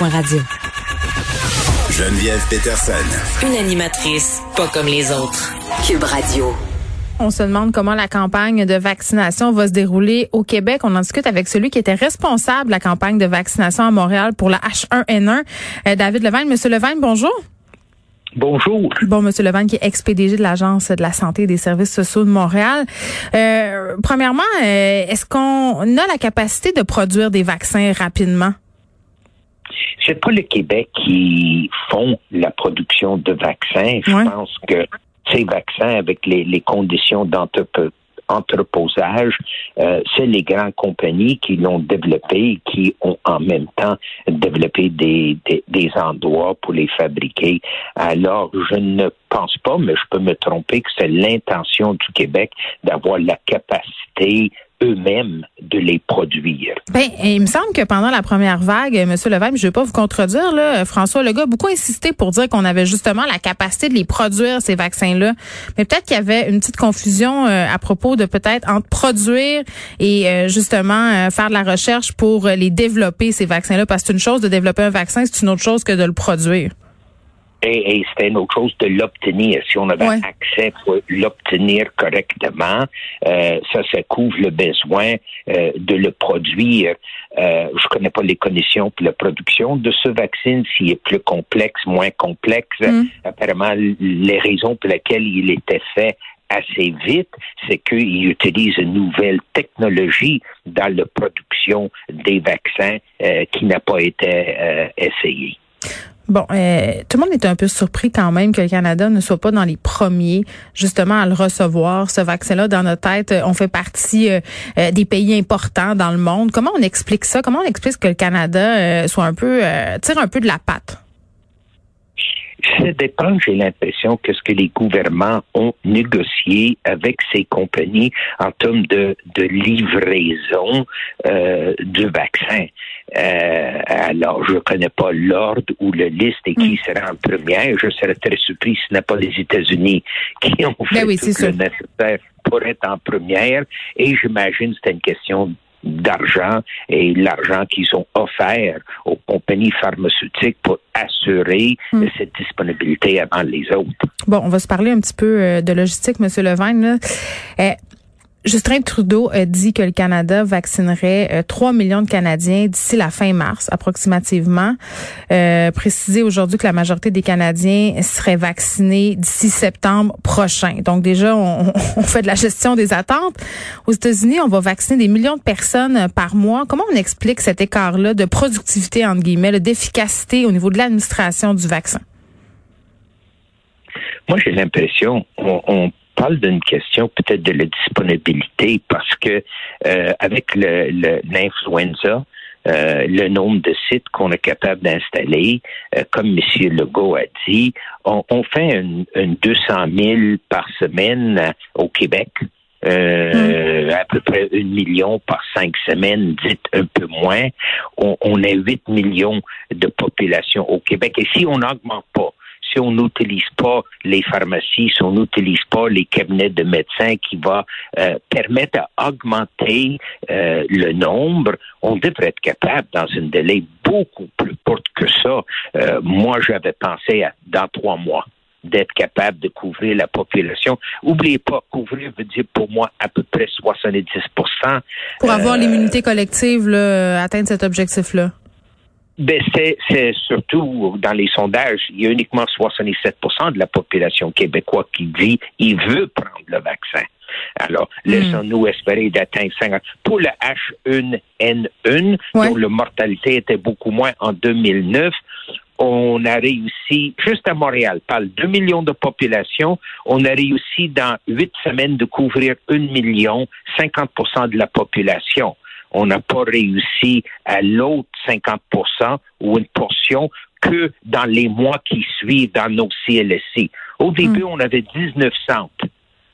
cube.radio. Geneviève Peterson. Une animatrice pas comme les autres. Cube Radio. On se demande comment la campagne de vaccination va se dérouler au Québec. On en discute avec celui qui était responsable de la campagne de vaccination à Montréal pour la H1N1, euh, David Levagne. Monsieur Levagne, bonjour. Bonjour. Bon, Monsieur Levagne, qui est ex-PDG de l'Agence de la santé et des services sociaux de Montréal. Euh, premièrement, euh, est-ce qu'on a la capacité de produire des vaccins rapidement? C'est pas le Québec qui font la production de vaccins. Je pense que ces vaccins, avec les, les conditions d'entreprise entreposage, euh, c'est les grandes compagnies qui l'ont développé, qui ont en même temps développé des, des, des, endroits pour les fabriquer. Alors, je ne pense pas, mais je peux me tromper, que c'est l'intention du Québec d'avoir la capacité eux-mêmes de les produire. Ben, il me semble que pendant la première vague, M. Levesque, je ne vais pas vous contredire, là, François Legault a beaucoup insisté pour dire qu'on avait justement la capacité de les produire, ces vaccins-là. Mais peut-être qu'il y avait une petite confusion euh, à propos de peut-être entre produire et euh, justement euh, faire de la recherche pour les développer, ces vaccins-là. Parce que c'est une chose de développer un vaccin, c'est une autre chose que de le produire. Et, et c'était une autre chose de l'obtenir. Si on avait accès pour l'obtenir correctement, euh, ça, ça couvre le besoin euh, de le produire. Euh, je connais pas les conditions pour la production de ce vaccin, s'il est plus complexe, moins complexe. Mm. Apparemment, les raisons pour lesquelles il était fait assez vite, c'est qu'il utilise une nouvelle technologie dans la production des vaccins euh, qui n'a pas été euh, essayée. Bon, euh, tout le monde est un peu surpris quand même que le Canada ne soit pas dans les premiers justement à le recevoir, ce vaccin-là. Dans notre tête, on fait partie euh, euh, des pays importants dans le monde. Comment on explique ça? Comment on explique que le Canada soit un peu, tire un peu de la patte? Ça dépend, j'ai l'impression, que ce que les gouvernements ont négocié avec ces compagnies en termes de, de livraison euh, du vaccin. Euh, alors, je ne connais pas l'ordre ou la liste et qui mm. sera en première. Je serais très surpris si ce n'est pas les États-Unis qui ont ben fait oui, tout le nécessaire pour être en première. Et j'imagine que c'est une question d'argent et l'argent qu'ils ont offert aux compagnies pharmaceutiques pour assurer hmm. cette disponibilité avant les autres. Bon, on va se parler un petit peu euh, de logistique, Monsieur Levine. Euh, Justin Trudeau a dit que le Canada vaccinerait 3 euh, millions de Canadiens d'ici la fin mars, approximativement. Euh, précisé aujourd'hui que la majorité des Canadiens seraient vaccinés d'ici septembre prochain. Donc déjà, on, on, fait de la gestion des attentes. Aux États-Unis, on va vacciner des millions de personnes par mois. Comment on explique cet écart-là de productivité, entre guillemets, d'efficacité au niveau de l'administration du vaccin? Moi, j'ai l'impression on, on parle d'une question peut-être de la disponibilité parce que euh, avec l'influenza, le, euh, le nombre de sites qu'on est capable d'installer, euh, comme M. Legault a dit, on, fait une, 200 000 par semaine au Québec. Euh, à peu près un million par cinq semaines, dites un peu moins. On, on a 8 millions de population au Québec. Et si on n'augmente pas si on n'utilise pas les pharmacies, si on n'utilise pas les cabinets de médecins qui va euh, permettre d'augmenter euh, le nombre, on devrait être capable, dans un délai beaucoup plus court que ça, euh, moi j'avais pensé à dans trois mois d'être capable de couvrir la population. Oubliez pas, couvrir veut dire pour moi à peu près 70% Pour avoir l'immunité collective, là, atteindre cet objectif-là. Ben, c'est surtout dans les sondages, il y a uniquement 67% de la population québécoise qui dit il veut prendre le vaccin. Alors, laissons-nous espérer d'atteindre 50. Pour le H1N1, dont la mortalité était beaucoup moins en 2009, on a réussi, juste à Montréal, parle 2 millions de population, on a réussi dans huit semaines de couvrir 1 million, 50% de la population on n'a pas réussi à l'autre 50% ou une portion que dans les mois qui suivent dans nos CLSC. Au début, hmm. on avait 19 centres.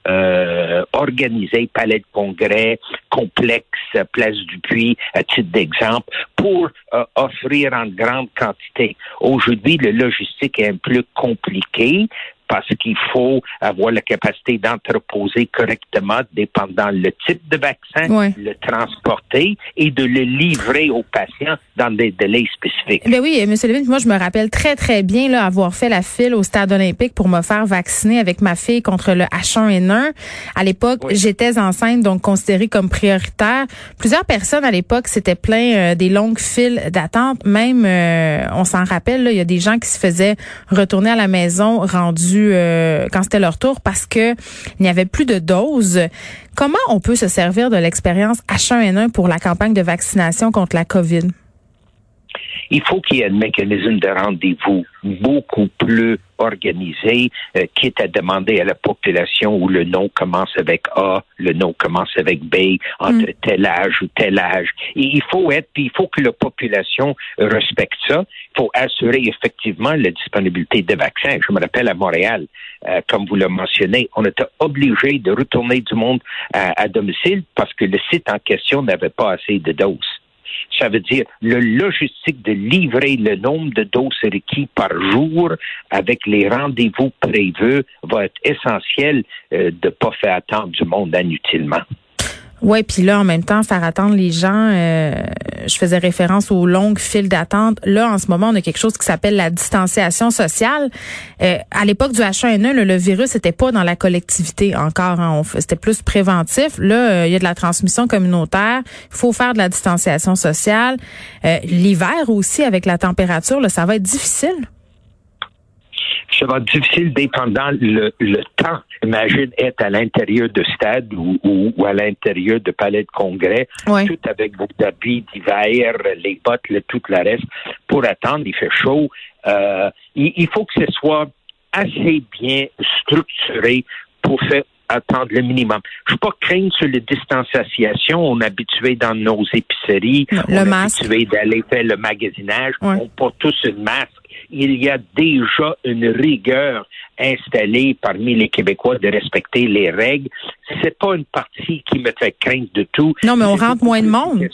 Euh, organisés, palais de congrès, complexe, place du puits, à titre d'exemple, pour euh, offrir en grande quantité. Aujourd'hui, le logistique est un peu compliqué parce qu'il faut avoir la capacité d'entreposer correctement, dépendant le type de vaccin, le transporter et de le livrer aux patients dans des délais spécifiques. Ben oui, M. Levin, moi je me rappelle très très bien là, avoir fait la file au stade olympique pour me faire vacciner avec ma fille contre le H1N1. À l'époque, j'étais enceinte, donc considérée comme prioritaire. Plusieurs personnes à l'époque s'étaient plaints euh, des longues files d'attente. Même, euh, on s'en rappelle, il y a des gens qui se faisaient retourner à la maison rendus euh, quand c'était leur tour parce que il n'y avait plus de doses. Comment on peut se servir de l'expérience H1N1 pour la campagne de vaccination contre la COVID? il faut qu'il y ait un mécanisme de rendez-vous beaucoup plus organisé, euh, quitte à demander à la population où le nom commence avec A, le nom commence avec B, entre mm. tel âge ou tel âge. il faut être, puis il faut que la population respecte ça. Il faut assurer effectivement la disponibilité des vaccins. Je me rappelle à Montréal, euh, comme vous le mentionnez, on était obligé de retourner du monde à domicile parce que le site en question n'avait pas assez de doses. Ça veut dire le logistique de livrer le nombre de doses requis par jour avec les rendez-vous prévus va être essentiel euh, de ne pas faire attendre du monde inutilement. Oui, puis là, en même temps, faire attendre les gens, euh, je faisais référence aux longues files d'attente. Là, en ce moment, on a quelque chose qui s'appelle la distanciation sociale. Euh, à l'époque du H1N1, le, virus n'était pas dans la collectivité encore. Hein, C'était plus préventif. Là, euh, il y a de la transmission communautaire. Il faut faire de la distanciation sociale. L'hiver aussi, avec la température, là, ça va être difficile ça va être difficile dépendant le, le temps. Imagine être à l'intérieur de stade ou, ou, à l'intérieur de palais de congrès, tout avec vos habits d'hiver, les bottes, le, tout le reste, pour attendre. Il fait chaud. Euh, il, il, faut que ce soit assez bien structuré pour faire attendre le minimum. Je ne suis pas craindre sur la distanciation. On est habitué dans nos épiceries. Le on est habitué d'aller faire le magasinage. On porte tous une masque il y a déjà une rigueur installée parmi les Québécois de respecter les règles. C'est pas une partie qui me fait craindre de tout. Non, mais on rentre moins de monde.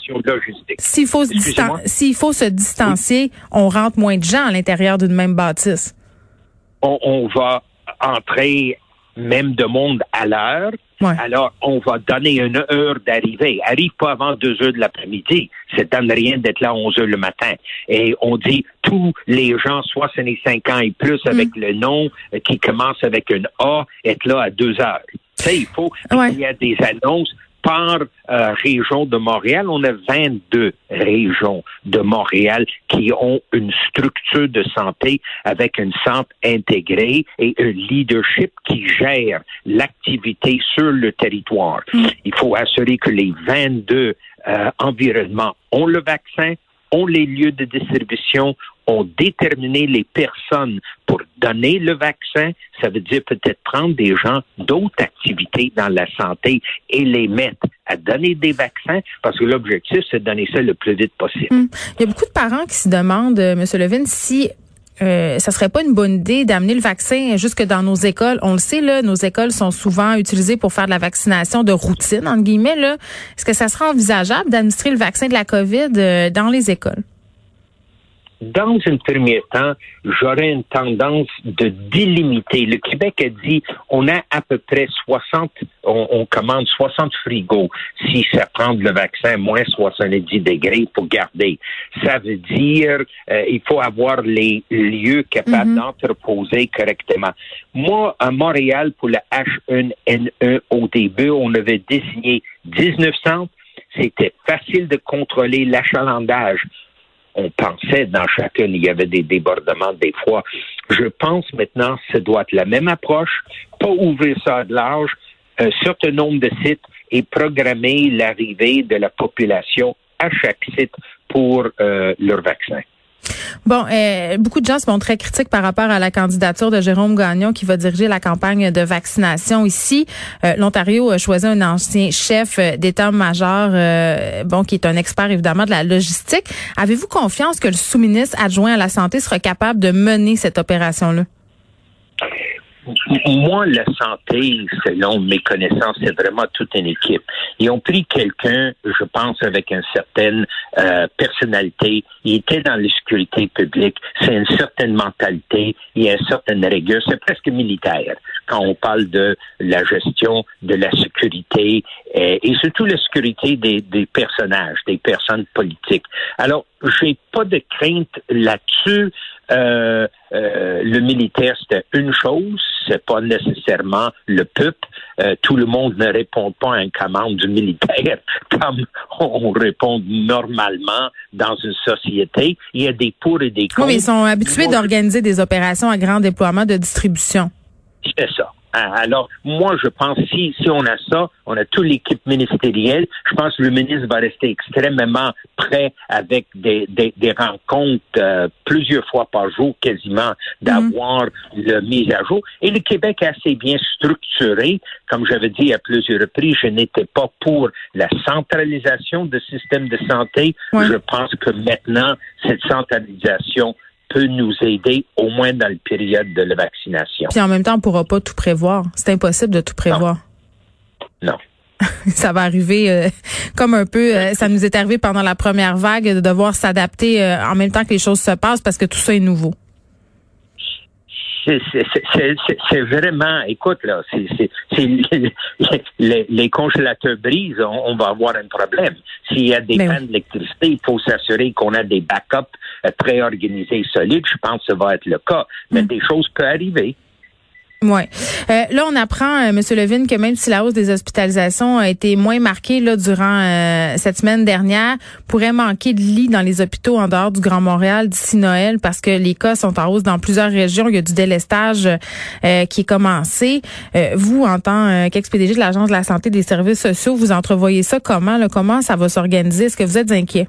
S'il faut, s'il faut se distancier, on rentre moins de gens à l'intérieur d'une même bâtisse. on va entrer même de monde à l'heure. Alors, on va donner une heure d'arrivée. Arrive pas avant deux heures de l'après-midi. Ça donne rien d'être là à 11 heures le matin. Et on dit tous les gens 65 ans et plus avec mm. le nom qui commence avec un A, être là à deux heures. Sais, il faut, il y a des annonces par euh, région de Montréal, on a 22 régions de Montréal qui ont une structure de santé avec une centre intégrée et un leadership qui gère l'activité sur le territoire. Mm. Il faut assurer que les 22 euh, environnements ont le vaccin, ont les lieux de distribution, ont déterminé les personnes pour donner le vaccin. Ça veut dire peut-être prendre des gens d'autres activités dans la santé et les mettre à donner des vaccins parce que l'objectif, c'est de donner ça le plus vite possible. Hum. Il y a beaucoup de parents qui se demandent, euh, M. Levin, si euh, ça serait pas une bonne idée d'amener le vaccin jusque dans nos écoles. On le sait, là, nos écoles sont souvent utilisées pour faire de la vaccination de routine, entre guillemets. Là. Est-ce que ça serait envisageable d'administrer le vaccin de la COVID euh, dans les écoles? Dans un premier temps, j'aurais une tendance de délimiter. Le Québec a dit on a à peu près 60, on, commande 60 frigos si ça prend le vaccin moins 70 degrés pour garder. Ça veut dire euh, il faut avoir les lieux capables mhm. d'entreposer correctement. Moi, à Montréal, pour le H1N1 au début, on avait désigné 1900 c'était facile de contrôler l'achalandage on pensait dans chacune, il y avait des débordements des fois. Je pense maintenant que ce doit être la même approche, pas ouvrir ça de large, un certain nombre de sites et programmer l'arrivée de la population à chaque site pour euh, leur vaccin. Bon, euh, beaucoup de gens se montrent très critiques par rapport à la candidature de Jérôme Gagnon qui va diriger la campagne de vaccination ici. Euh, L'Ontario a choisi un ancien chef d'état-major, euh, bon, qui est un expert évidemment de la logistique. Avez-vous confiance que le sous-ministre adjoint à la santé sera capable de mener cette opération-là? Moi, la santé, selon mes connaissances, c'est vraiment toute une équipe. Ils ont pris quelqu'un, je pense, avec une certaine euh, personnalité. Il était dans la sécurité publique. C'est une certaine mentalité. Il y a une certaine rigueur. C'est presque militaire quand on parle de la gestion de la sécurité et, et surtout la sécurité des, des personnages, des personnes politiques. Alors, j'ai pas de crainte là-dessus. Euh, euh, le militaire, c'était une chose, c'est pas nécessairement le peuple. Euh, tout le monde ne répond pas à une commande du militaire comme on répond normalement dans une société. Il y a des pour et des contre. Oui, ils sont habitués d'organiser des opérations à grand déploiement de distribution. C'est ça. Ah, alors, moi, je pense si si on a ça, on a toute l'équipe ministérielle. Je pense que le ministre va rester extrêmement prêt avec des, des, des rencontres euh, plusieurs fois par jour, quasiment, d'avoir le mise à jour. Et le Québec est assez bien structuré. Comme j'avais dit à plusieurs reprises, je n'étais pas pour la centralisation du système de santé. Ouais. Je pense que maintenant, cette centralisation peut nous aider au moins dans la période de la vaccination. Puis en même temps, on pourra pas tout prévoir. C'est impossible de tout prévoir. Non. ça va arriver euh, comme un peu, euh, ça nous est arrivé pendant la première vague de devoir s'adapter euh, en même temps que les choses se passent parce que tout ça est nouveau. C'est- vraiment, écoute, là, c'est les, les congélateurs brisent, on, on va avoir un problème. S'il y a des Ben oui. pannes d'électricité, il faut s'assurer qu'on a des backups euh, très organisés et solides. Je pense que ça va être le cas. Mais Mm. des choses peuvent arriver. Ouais. Euh, là, on apprend, euh, Monsieur Levine, que même si la hausse des hospitalisations a été moins marquée là durant euh, cette semaine dernière, pourrait manquer de lits dans les hôpitaux en dehors du Grand Montréal d'ici Noël parce que les cas sont en hausse dans plusieurs régions. Il y a du délestage euh, qui est commencé. Euh, vous, en tant euh, qu'ex-PDG de l'Agence de la santé des services sociaux, vous entrevoyez ça comment? Là, comment ça va s'organiser? Est-ce que vous êtes inquiet?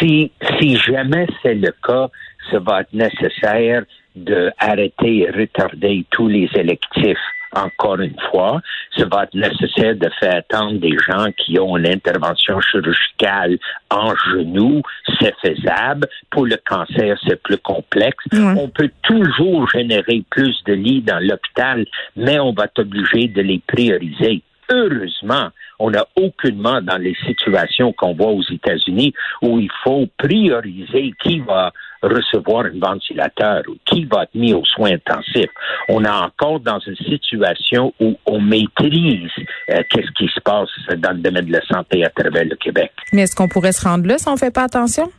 Si, si jamais c'est le cas, ça va être nécessaire d'arrêter et retarder tous les électifs encore une fois. Ça va être nécessaire de faire attendre des gens qui ont une intervention chirurgicale en genou. C'est faisable. Pour le cancer, c'est plus complexe. On peut toujours générer plus de lits dans l'hôpital, mais on va être obligé de les prioriser. Heureusement, on n'a aucunement dans les situations qu'on voit aux États-Unis où il faut prioriser qui va recevoir un ventilateur ou qui va être mis aux soins intensifs. On est encore dans une situation où on maîtrise euh, qu'est-ce qui se passe dans le domaine de la santé à travers le Québec. Mais est-ce qu'on pourrait se rendre là si on fait pas attention?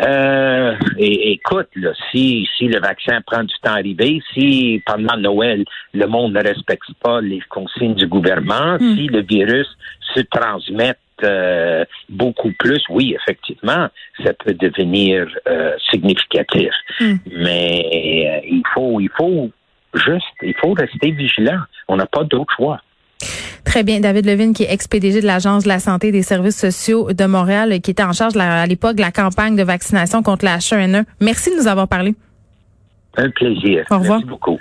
Euh, et, écoute, là, si, si le vaccin prend du temps à arriver, si pendant Noël, le monde ne respecte pas les consignes du gouvernement, Hmm. si le virus se transmet euh, beaucoup plus, oui, effectivement, ça peut devenir euh, significatif. Hmm. Mais euh, il faut, il faut juste, il faut rester vigilant. On n'a pas d'autre choix. Très bien. David Levine, qui est ex-PDG de l'Agence de la santé et des services sociaux de Montréal, qui était en charge la- à l'époque de la campagne de vaccination contre la H1N1. Merci de nous avoir parlé. Un plaisir. Au revoir. Merci beaucoup.